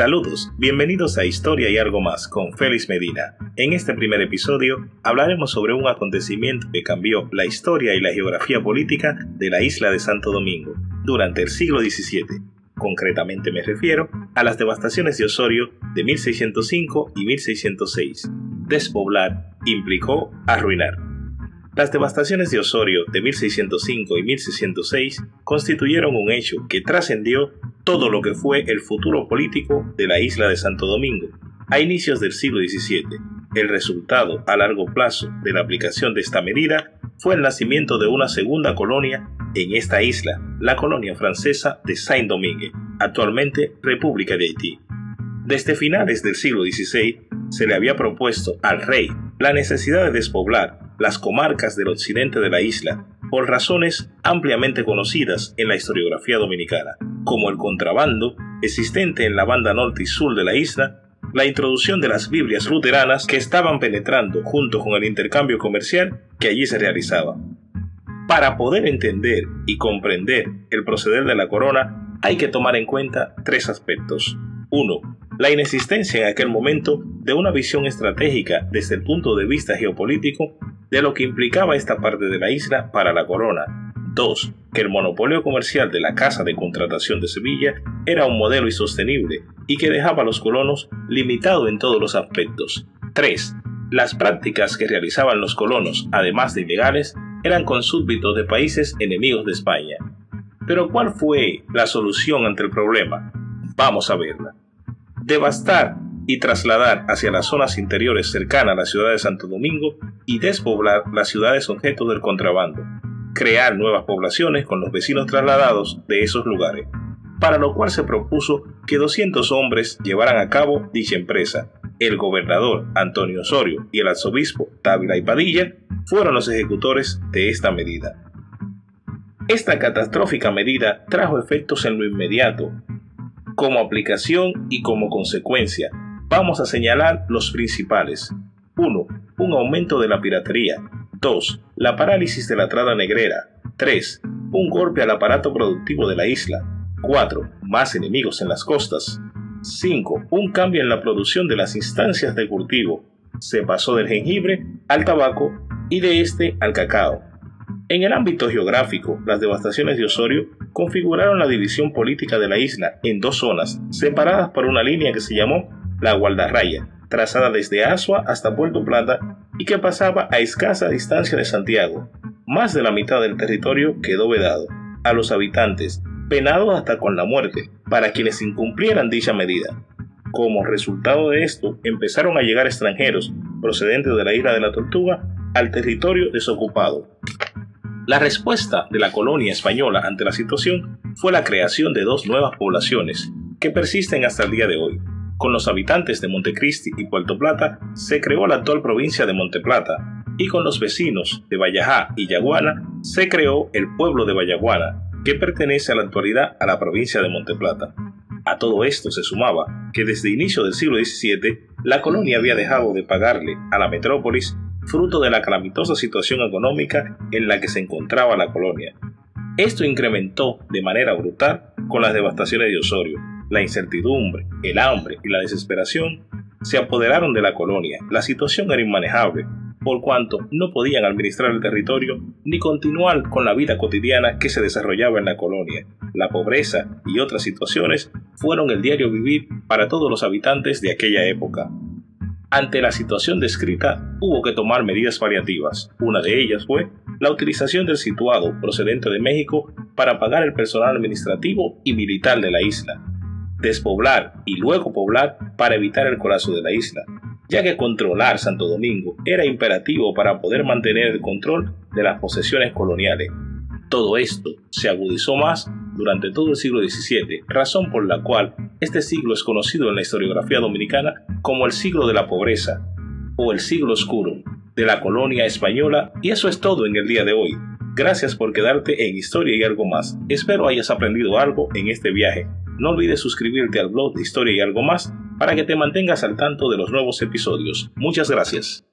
Saludos, bienvenidos a Historia y algo más con Félix Medina. En este primer episodio hablaremos sobre un acontecimiento que cambió la historia y la geografía política de la isla de Santo Domingo durante el siglo XVII. Concretamente me refiero a las devastaciones de Osorio de 1605 y 1606. Despoblar implicó arruinar. Las devastaciones de Osorio de 1605 y 1606 constituyeron un hecho que trascendió todo lo que fue el futuro político de la isla de Santo Domingo a inicios del siglo XVII. El resultado a largo plazo de la aplicación de esta medida fue el nacimiento de una segunda colonia en esta isla, la colonia francesa de Saint-Domingue, actualmente República de Haití. Desde finales del siglo XVI se le había propuesto al rey la necesidad de despoblar las comarcas del occidente de la isla por razones ampliamente conocidas en la historiografía dominicana, como el contrabando existente en la banda norte y sur de la isla, la introducción de las Biblias luteranas que estaban penetrando junto con el intercambio comercial que allí se realizaba. Para poder entender y comprender el proceder de la corona, hay que tomar en cuenta tres aspectos. 1. La inexistencia en aquel momento de una visión estratégica desde el punto de vista geopolítico de lo que implicaba esta parte de la isla para la corona. 2. Que el monopolio comercial de la Casa de Contratación de Sevilla era un modelo insostenible y que dejaba a los colonos limitados en todos los aspectos. 3. Las prácticas que realizaban los colonos, además de ilegales, eran con súbditos de países enemigos de España. Pero ¿cuál fue la solución ante el problema? Vamos a verla. Devastar y trasladar hacia las zonas interiores cercanas a la ciudad de Santo Domingo y despoblar las ciudades objeto del contrabando, crear nuevas poblaciones con los vecinos trasladados de esos lugares, para lo cual se propuso que 200 hombres llevaran a cabo dicha empresa. El gobernador Antonio Osorio y el arzobispo Távila y Padilla fueron los ejecutores de esta medida. Esta catastrófica medida trajo efectos en lo inmediato, como aplicación y como consecuencia, Vamos a señalar los principales. 1. Un aumento de la piratería. 2. La parálisis de la trada negrera. 3. Un golpe al aparato productivo de la isla. 4. Más enemigos en las costas. 5. Un cambio en la producción de las instancias de cultivo. Se pasó del jengibre al tabaco y de este al cacao. En el ámbito geográfico, las devastaciones de Osorio configuraron la división política de la isla en dos zonas, separadas por una línea que se llamó la Gualdarraya, trazada desde Asua hasta Puerto Plata y que pasaba a escasa distancia de Santiago. Más de la mitad del territorio quedó vedado a los habitantes, penados hasta con la muerte, para quienes incumplieran dicha medida. Como resultado de esto, empezaron a llegar extranjeros procedentes de la isla de la Tortuga al territorio desocupado. La respuesta de la colonia española ante la situación fue la creación de dos nuevas poblaciones que persisten hasta el día de hoy, con los habitantes de Montecristi y Puerto Plata se creó la actual provincia de Monteplata y con los vecinos de Vallajá y Yaguana se creó el pueblo de Vallaguana, que pertenece a la actualidad a la provincia de Monteplata. A todo esto se sumaba que desde inicio del siglo XVII la colonia había dejado de pagarle a la metrópolis fruto de la calamitosa situación económica en la que se encontraba la colonia. Esto incrementó de manera brutal con las devastaciones de Osorio, la incertidumbre, el hambre y la desesperación se apoderaron de la colonia. La situación era inmanejable, por cuanto no podían administrar el territorio ni continuar con la vida cotidiana que se desarrollaba en la colonia. La pobreza y otras situaciones fueron el diario vivir para todos los habitantes de aquella época. Ante la situación descrita, hubo que tomar medidas variativas. Una de ellas fue la utilización del situado procedente de México para pagar el personal administrativo y militar de la isla despoblar y luego poblar para evitar el colapso de la isla, ya que controlar Santo Domingo era imperativo para poder mantener el control de las posesiones coloniales. Todo esto se agudizó más durante todo el siglo XVII, razón por la cual este siglo es conocido en la historiografía dominicana como el siglo de la pobreza o el siglo oscuro de la colonia española y eso es todo en el día de hoy. Gracias por quedarte en Historia y algo más. Espero hayas aprendido algo en este viaje no olvides suscribirte al blog de Historia y algo más para que te mantengas al tanto de los nuevos episodios. Muchas gracias.